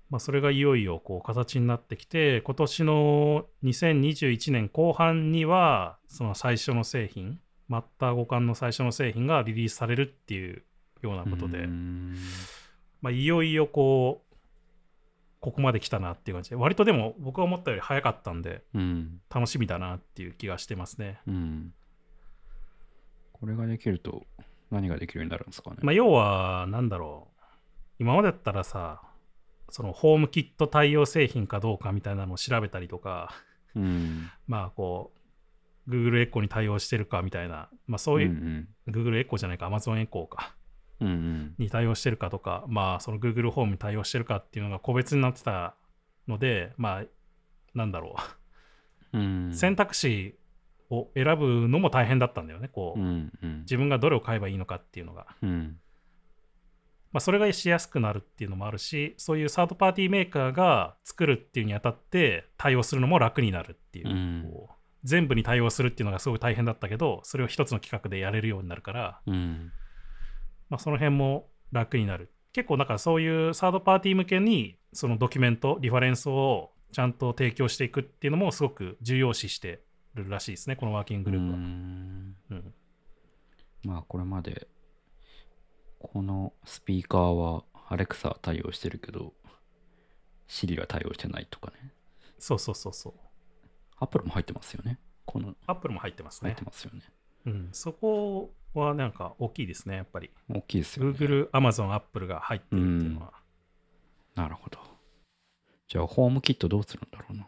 まあ、それがいよいよこう形になってきて、今年の2021年後半には、その最初の製品、マッター互換の最初の製品がリリースされるっていうようなことでまあ、いよいよこう、ここまで来たなっていう感じで、割とでも僕が思ったより早かったんで、うん。楽しみだなっていう気がしてますね。うん。これができると何ができるようになるんですかね。まあ、要は、なんだろう。今までだったらさ、そのホームキット対応製品かどうかみたいなのを調べたりとか、うん。まあこう Google エコーに対応してるかみたいな、まあ、そういう、ん Google エコーじゃないか Amazon エコーかうん。うんに対応してるかとか、まあその Google ホームに対応してるかっていうのが個別になってたので、まあなんだろうん。うんう、選択肢を選ぶのも大変だったんだよね、こう、うんうん。自分がどれを買えばいいのかっていうのが。うん。まあ、それがしやすくなるっていうのもあるし、そういうサードパーティーメーカーが作るっていうにあたって対応するのも楽になるっていう,、うんこう全部に対応するっていうのがすごい大変だったけど、それを一つの企画でやれるようになるから、うん。まあ、その辺も楽になる。結構だからそういうサードパーティー向けにそのドキュメント、リファレンスをちゃんと提供していくっていうのもすごく重要視してるらしいですね、このワーキンググループは。うんうんまあこれまでこのスピーカーはアレクサ対応してるけど Siri は対応してないとかねそうそうそうそう。Apple も入ってますよねこの Apple も入ってますね入って。ますよねうん、そこはなんか大きいですね、やっぱり。大きいですよね Google、Amazon、Apple が入ってるっていうのは。なるほどじゃあホームキットどうするんだろうな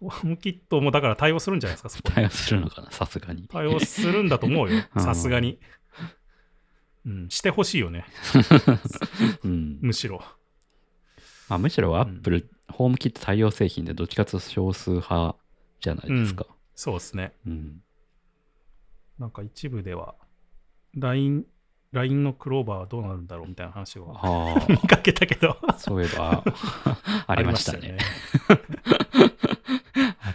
ホームキットもだから対応するんじゃないですか、そこ。対応するのかなさすがに。対応するんだと思うよ、うん。さすがに。うん、してほしいよね、うん。むしろ。まあ、むしろ Apple、ホームキット対応製品でどっちかというと少数派じゃないですか。そうですね。うん、なんか一部では、LINE、LINE のクローバーはどうなるんだろうみたいな話をあ 見かけたけど。あそういえばありましたね。あ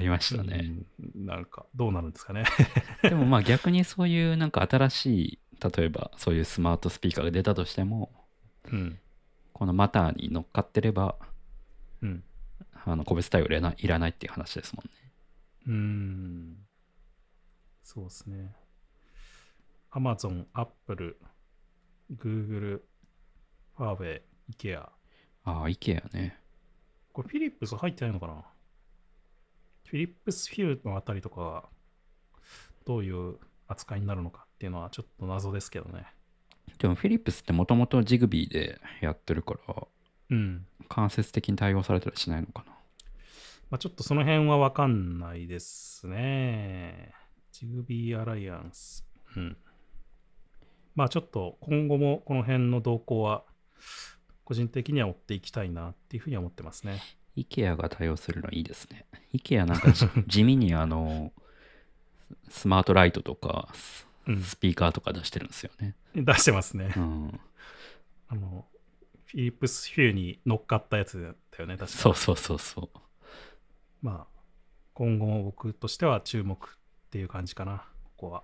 りまありましたね、うんなんか、どうなるんですかね。でもまあ逆にそういうなんか新しい例えばそういうスマートスピーカーが出たとしてもうん。このマターに乗っかってればうん。あの個別対応いらないいらないっていう話ですもんね。うーん。そうですね。Amazon、Apple、Google、ファーウェイ、IKEA。ああ、IKEA ね。これフィリップス入ってないのかな？フィリップスフューのあたりとかはどういう扱いになるのかっていうのはちょっと謎ですけどね。でもフィリップスってもともとジグビーでやってるからうん。間接的に対応されたりしないのかな。まあ、ちょっとその辺はわかんないですね。ジグビーアライアンス。うん。まあちょっと今後もこの辺の動向は個人的には追っていきたいなっていうふうには思ってますね。IKEA が対応するのいいですね。IKEA なんかじ 地味にあのスマートライトとかスピーカーとか出してるんですよね。出してますねう。ん。あの、フィリップスフューに乗っかったやつだよね、確かそうそうそうそう。まあ、今後も僕としては注目っていう感じかな、ここは。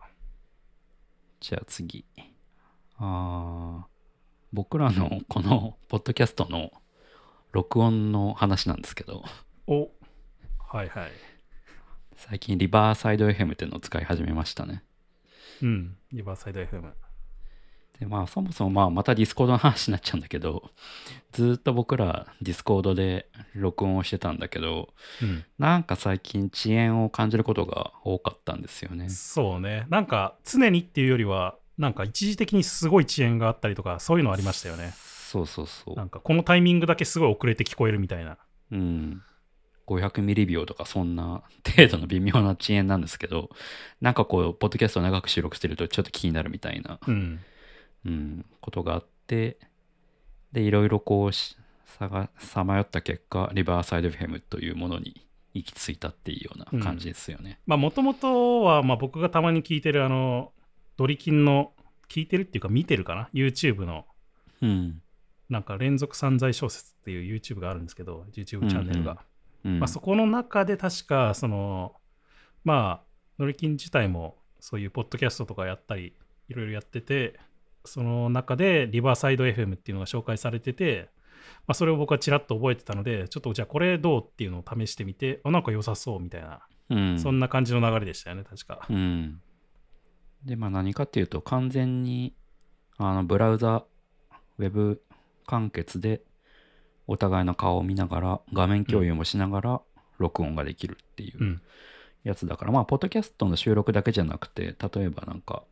じゃあ次。あー僕らのこのポッドキャストの録音の話なんですけど、おはいはい。最近リバーサイド FM っていうのを使い始めましたね。うん、リバーサイド FM。でまあそもそもまあまたディスコードの話になっちゃうんだけど、ずーっと僕らディスコードで録音をしてたんだけど、うん、なんか最近遅延を感じることが多かったんですよね。そうね。なんか常にっていうよりは、なんか一時的にすごい遅延があったりとか、そういうのありましたよね。そうそうそう。なんかこのタイミングだけすごい遅れて聞こえるみたいな。うん。500ミリ秒とかそんな程度の微妙な遅延なんですけど、なんかこう、ポッドキャストを長く収録してるとちょっと気になるみたいな、うん。うん、ことがあって、で、いろいろこうし、さまよった結果、リバーサイド FM というものに行き着いたっていうような感じですよね。まあもともとは、まあ僕がたまに聞いてるあの、ドリキンの、聞いてるっていうか見てるかな ?YouTube のうん。なんか連続散財小説っていう YouTube があるんですけど、YouTube チャンネルが。うんまあ、そこの中で確か、その、まあ、ノリキン自体もそういうポッドキャストとかやったり、いろいろやってて、その中でリバーサイド FM っていうのが紹介されてて、まあ、それを僕はちらっと覚えてたので、ちょっとじゃあこれどうっていうのを試してみて、あ、なんか良さそうみたいな、うん。そんな感じの流れでしたよね、確か。うん。で、まあ何かっていうと、完全に、あの、ブラウザ、ウェブ完結で、お互いの顔を見ながら、画面共有もしながら、録音ができるっていううんやつだから、まあ、ポッドキャストの収録だけじゃなくて、例えばなんか、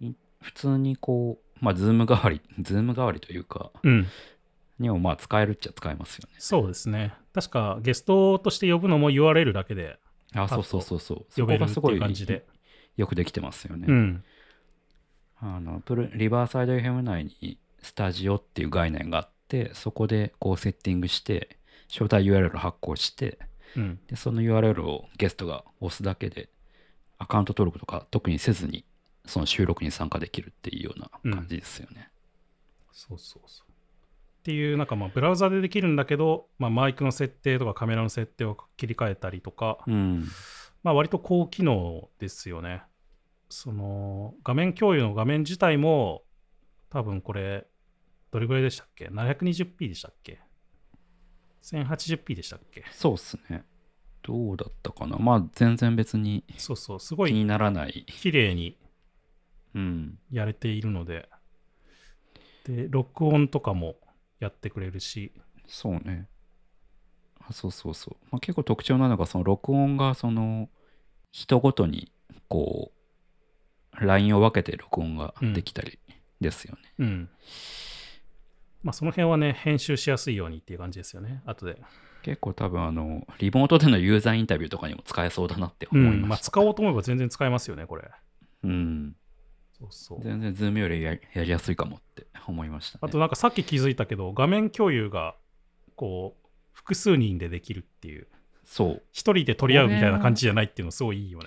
い普通にこう、まあ、ズーム代わり、ズーム代わりというか、うん、にもまあ使えるっちゃ使えますよね。そうですね。確かゲストとして呼ぶのも URL だけであ、そうそうそうそう。そ呼べるってこがすごい感じで。よくできてますよね。うん。あのプルリバーサイド FM 内にスタジオっていう概念があって、そこでこうセッティングして、招待 URL を発行して、うん。でその URL をゲストが押すだけで、アカウント登録とか特にせずに、その収録に参加できるっていうような感じですよね。そうそうそう。っていう、なんかまあ、ブラウザでできるんだけど、まあ、マイクの設定とかカメラの設定を切り替えたりとか、うん。まあ、割と高機能ですよね。その、画面共有の画面自体も、多分これ、どれぐらいでしたっけ ?720p でしたっけ ?1080p でしたっけ？そうっすね。どうだったかな？まあ全然別にそうそう、すごい気にならない。綺麗にうん。やれているので、で、録音とかもやってくれるし、そうね。あそうそうそう。まあ、結構特徴なのが、その録音がその人ごとにこう、ラインを分けて録音ができたりですよね。うん。まあ、その辺はね、編集しやすいようにっていう感じですよね、後で。結構多分あの、リモートでのユーザーインタビューとかにも使えそうだなってう思いました。ん。まあ、使おうと思えば全然使えますよね、これ。うん。そうそう。全然ズームよりややりやすいかもって思いました、ね。あとなんかさっき気づいたけど、画面共有が、こう、複数人でできるっていう、そう。一人で取り合うみたいな感じじゃないっていうのすごいいいよね。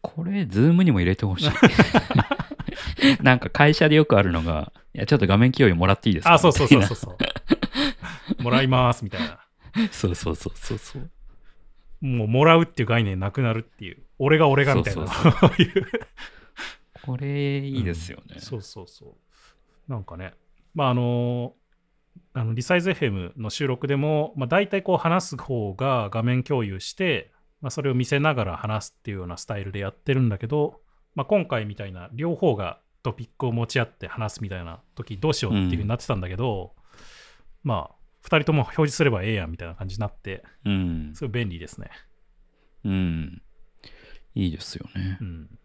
これ、ズームにも入れてほしい。なんか会社でよくあるのが、いや、ちょっと画面共有もらっていいですか？あ、そうそうそうみそうそう。もらいますみたいな。そうそうそうそうそう。もうもらうっていう概念なくなるっていう。俺が俺がみたいな。そうそういう。これ、いいですよね。そうそうそう。なんかね、まああの、あのリサイズ FM の収録でも、まあ、大体こう話す方が画面共有して、まあ、それを見せながら話すっていうようなスタイルでやってるんだけど、まあ、今回みたいな両方がトピックを持ち合って話すみたいな時どうしようっていうふうになってたんだけど、まあ2人とも表示すればええやんみたいな感じになってうん。すごい便利ですね。うん。いいですよねう。ん、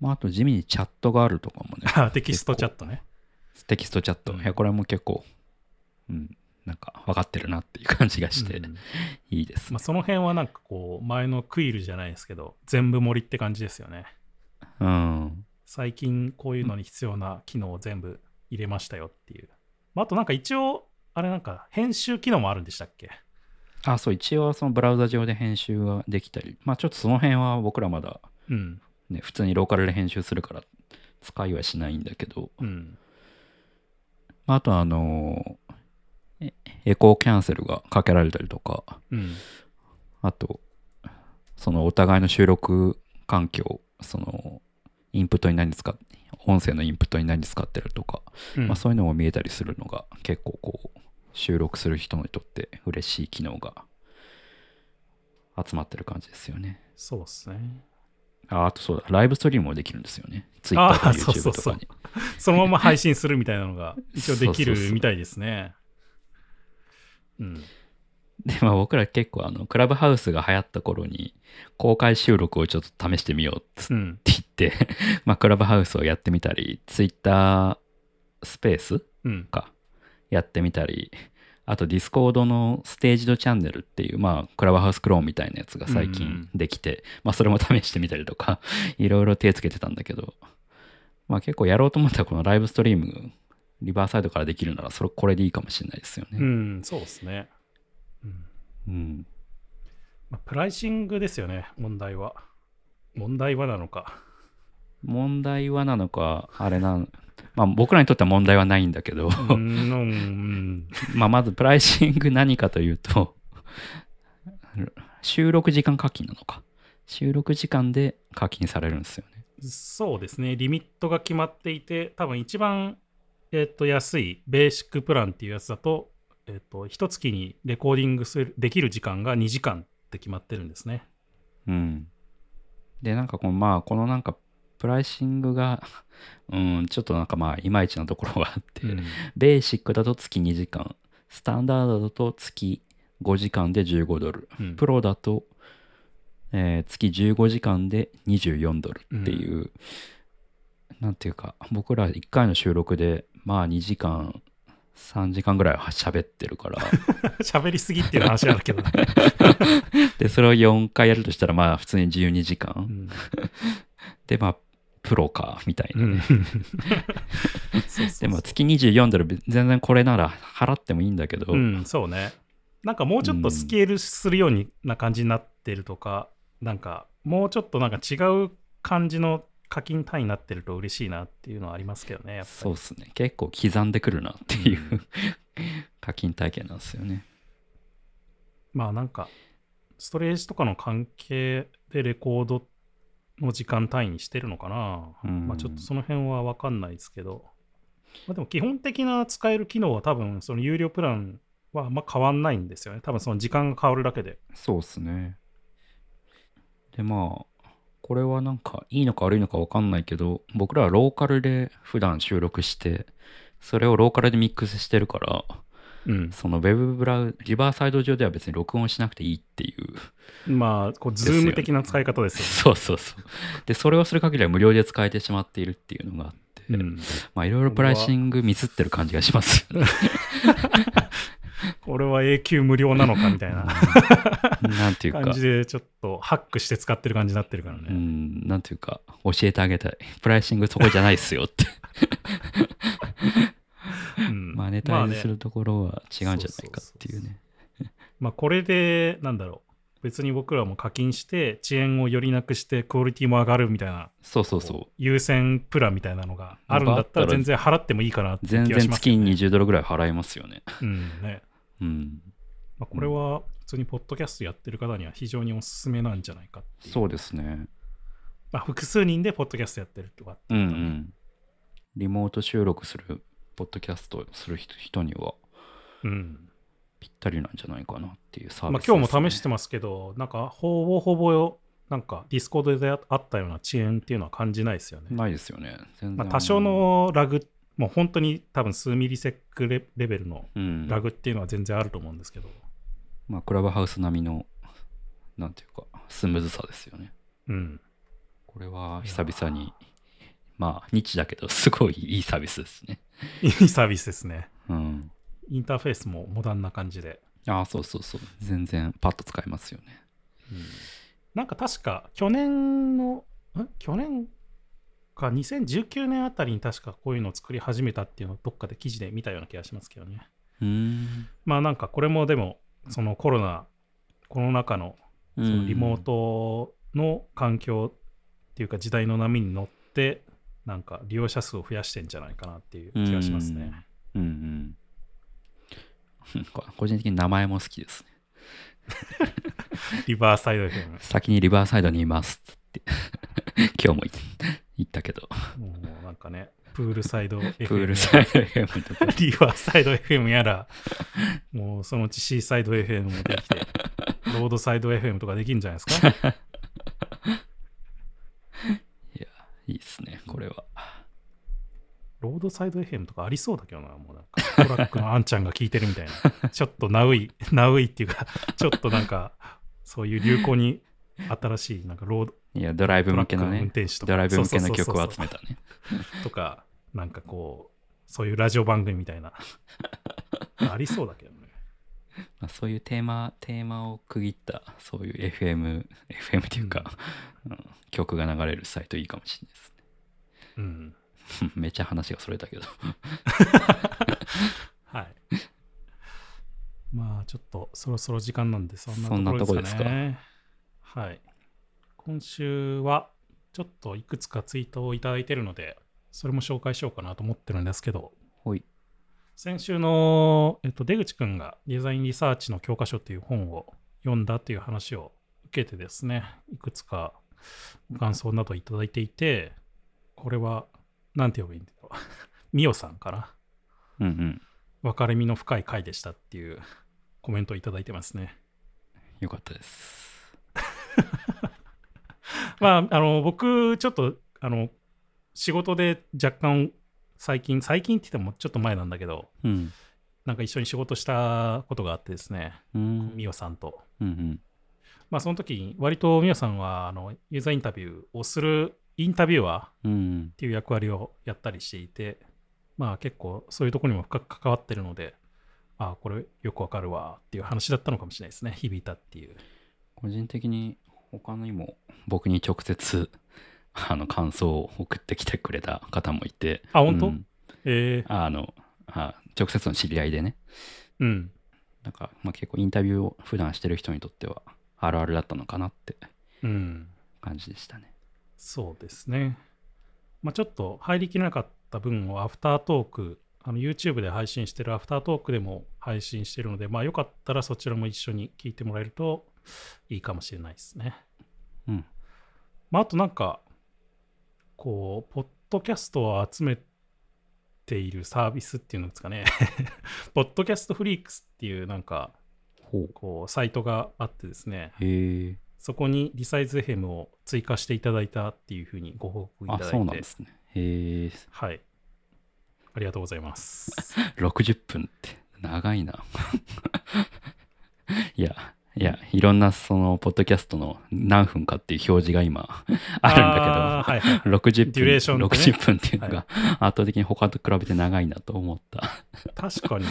まあ、あと地味にチャットがあるとかもね。あ テキストチャットね。テキストチャット。うんいや、これも結構、うん、なんか分かってるなっていう感じがして、うんいいですまあ、。その辺はなんかこう前のクイルじゃないですけど全部盛りって感じですよね。うん。最近こういうのに必要な機能を全部入れましたよっていう。まあ、あとなんか一応あれなんか編集機能もあるんでしたっけ？あ、そう、一応そのブラウザ上で編集ができたり、まあちょっとその辺は僕らまだうん。ね、普通にローカルで編集するから使いはしないんだけど、うん。まあ、あとあのえエコーキャンセルがかけられたりとか、うん。あと、そのお互いの収録環境、そのインプットに何使っ音声のインプットに何使ってるとか、うんまあ、そういうのも見えたりするのが結構こう収録する人にとって嬉しい機能が集まってる感じですよね。そうっすね。ああとそうだ、ライブストリームもできるんですよね。Twitter とか YouTube とそうかに。そのまま配信するみたいなのが一応できそうそうそうるみたいですね。うん。で、まあ僕ら結構あの、クラブハウスが流行った頃に公開収録をちょっと試してみようっ。て言って、まあクラブハウスをやってみたり、Twitter スペースうん。かやってみたり、あとディスコードのステージドチャンネルっていう、まあクラブハウスクローンみたいなやつが最うん近できて、まあそれも試してみたりとか、いろいろ手つけてたんだけど、まあ結構やろうと思ったらこのライブストリーム、リバーサイドからできるなら、それこれでいいかもしれないですようね。ん、そうですね。うんうん。まあ、プライシングですよね、問題は。問題はなのか。問題はなのか、あれなん、まあ僕らにとっては問題はないんだけど、まあまずプライシング何かというと、収録時間課金なのか。収録時間で課金されるんですよね。そうですね、リミットが決まっていて、多分一番、えっと安いベーシックプランっていうやつだと、えっと一月にレコーディングするできる時間が2時間って決まってるんですね。うん。で、なんかこの、まあ、このなんか、プライシングが、うん、ちょっとなんかまあ、いまいちなところがあって、うんベーシックだと月2時間、スタンダードだと月5時間で15ドル、うんプロだと、えー月15時間で24ドルっていう、なんていうか、僕ら1回の収録で、まあ2時間3時間ぐらいは喋ってるから。喋りすぎっていう話なんだけどね。でそれを4回やるとしたらまあ普通に12時間、うん。でまあプロかみたいな、でも月24ドル全然これなら払ってもいいんだけど、うん、そうね。なんかもうちょっとスケールするようにな感じになってるとか、なんかもうちょっとなんか違う感じの課金単位になってると嬉しいなっていうのはありますけどね、やっぱり。そうっすね結構刻んでくるなっていう、課金体験なんですよねまあなんか、ストレージとかの関係でレコードの時間単位にしてるのかな。うんまあちょっとその辺は分かんないですけど。まあ、でも基本的な使える機能は多分その有料プランはあんま変わんないんですよね。多分その時間が変わるだけで。そうっすねでまあこれはなんかいいのか悪いのか分かんないけど僕らはローカルで普段収録してそれをローカルでミックスしてるからうん。そのウェブブラウリバーサイド上では別に録音しなくていいっていうまあ、こう、ズーム的な使い方ですよね。そうそうそうでそれをする限りは無料で使えてしまっているっていうのがあって、うんまあいろいろプライシングミスってる感じがしますよね これは永久無料なのかみたいな。なんていうか。感じでちょっとハックして使ってる感じになってるからうね。ん。なんていうか教えてあげたい。プライシングそこじゃないっすよって。うん。マネタイズするところは違うんじゃないかっていうね。まあこれでなんだろう。別に僕らも課金して遅延をよりなくしてクオリティも上がるみたいな。そうそうそう。優先プランみたいなのがあるんだったら全然払ってもいいかなって気がします然月に20ドルぐらい払いますよね。うんねうん。まあ、これは普通にポッドキャストやってる方には非常におすすめなんじゃないかっていうそうですね。まあ、複数人でポッドキャストやってるとかってうんういうん。リモート収録するポッドキャストをする人人にはうんぴったりなんじゃないかなっていうサービスね。まあ、今日も試してますけど、なんかほぼほぼなんかディスコードであったような遅延っていうのは感じないですよね。ないですよね。全然。まあ、多少のラグ、もう本当に多分数ミリセックレレベルのうん、ラグっていうのは全然あると思うんですけど、まあ、クラブハウス並みの、なんていうか、スムーズさですよね。うん。これは久々に、まあ、ニッチだけど、すごいいいサービスですね。いいサービスですね。うん。インターフェースもモダンな感じで。ああ、そうそうそう。全然パッと使えますよね。なんか確か去年の、ん去年か2019年あたりに確かこういうのを作り始めたっていうのをどっかで記事で見たような気がしますけどね。うーん。まあなんかこれもでもそのコロナ、コロナ禍のそそのリモートの環境っていうか時代の波に乗ってなんか利用者数を増やしてんじゃないかなっていう気がしますね。うんうん。こ個人的に名前も好きですね。リバーサイド FM。先にリバーサイドにいますって。今日も言言ったけど、もうなんかね、プールサイド FM プールサイド FM とか。リバーサイド FM やら、もうそのうちシーサイド FM もできて、ロードサイド FM とかできるんじゃないですか？いや、いいっすね、これは。ロードサイド FM とかありそうだけどな、もうなんかトラックのあんちゃんが聞いてるみたいな。ちょっとナウイ、ナウイっていうか、ちょっとなんか、そういう流行に新しい、なんかロード、いや、ドライブ向けのね、ドライブ向けの曲を集めたね。とか、なんかこう、そういうラジオ番組みたいな。ありそうだけどね。まあ、そういうテーマ、テーマを区切った、そういう FM、FM っていうか、うん曲が流れるサイトいいかもしれないですうん。ね。めっちゃ話がそれたけど。はい。まあ、ちょっとそろそろ時間なんで、そんなそんなところですかとこね。はい。今週は、ちょっといくつかツイートをいただいてるので、それも紹介しようかなと思ってるんですけど、ほい。先週の、えっと、出口くんがデザインリサーチの教科書っていう本を読んだっていう話を受けてですね、いくつかご感想などいただいていて、これは、なんて呼ぶんだろう。みおさんかな。うんうん。分かれみの深い回でしたっていうコメントをいただいてますね。よかったです。まあ、あの、僕、ちょっと、あの、仕事で若干、最近、最近って言ってもちょっと前なんだけど、うん。なんか一緒に仕事したことがあってですね、うん。みおさんと。うんうん。まあ、その時に、割とみおさんは、あの、ユーザーインタビューをするインタビュアーっうん。ていう役割をやったりしていて、まあ結構そういうところにも深く関わってるので、ああ、これよくわかるわっていう話だったのかもしれないですね。響いたっていう。個人的に他にも僕に直接 あの感想を送ってきてくれた方もいてあ、本当、うんええあのあ直接の知り合いでねうん。なんか、まあ、結構インタビューを普段してる人にとってはあるあるだったのかなってうん。感じでしたねそうですね。まあちょっと入りきれなかった分をアフタートーク、あの YouTube で配信してるアフタートークでも配信してるので、まあよかったらそちらも一緒に聞いてもらえるといいかもしれないですね。うん。まああとなんか、こう、ポッドキャストを集めているサービスっていうのですかね。ポッドキャストフリークスっていうなんか、こう、サイトがあってですね、へえそこにリサイズヘムを追加していただいたっていうふうにご報告いたあだいて、そうなんですね。へえはい。ありがとうございます。60分って長いな。いやいやいろんなそのポッドキャストの何分かっていう表示が今 あるんだあーはいはい。けど60分ね60分っていうのが圧倒的に他と比べて長いなと思った確かに。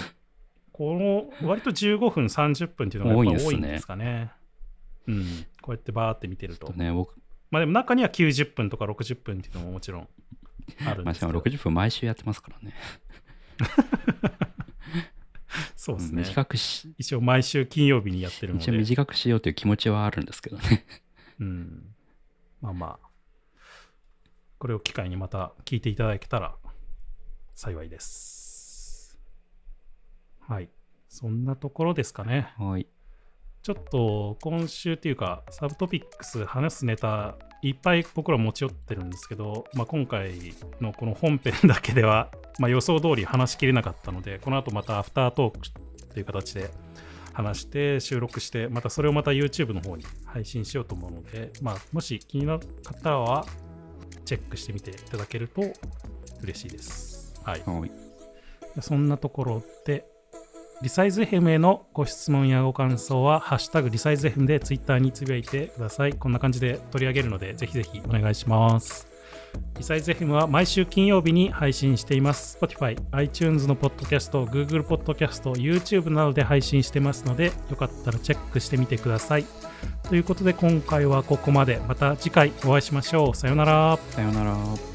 この割と15分、30分っていうのが多いんですかね。うん。こうやってバーって見てると。ね僕まあでも中には90分とか60分っていうのももちろんあるんまあ、しかもですけど。60分毎週やってますからね そうですね。短くし一応毎週金曜日にやってるの一応で。短くしようという気持ちはあるんですけどね うん。まあまあ。これを機会にまた聞いていただけたら幸いです。はい。そんなところですかね。はいちょっと今週っていうか、サブトピックス話すネタいっぱい僕ら持ち寄ってるんですけど、まあ、今回のこの本編だけでは、まあ、予想通り話しきれなかったので、この後またアフタートークという形で話して収録して、またそれをまた YouTube の方に配信しようと思うので、まあ、もし気になる方はチェックしてみていただけると嬉しいです。はい。はいそんなところで、リサイズ FM へのご質問やご感想は、ハッシュタグリサイズ FM で Twitter につぶやいてください。こんな感じで取り上げるので、ぜひぜひお願いします。リサイズ FM は毎週金曜日に配信しています。Spotify、iTunes のポッドキャスト、Google ポッドキャスト、YouTube などで配信してますので、よかったらチェックしてみてください。ということで、今回はここまで。また次回お会いしましょう。さようなら。さよなら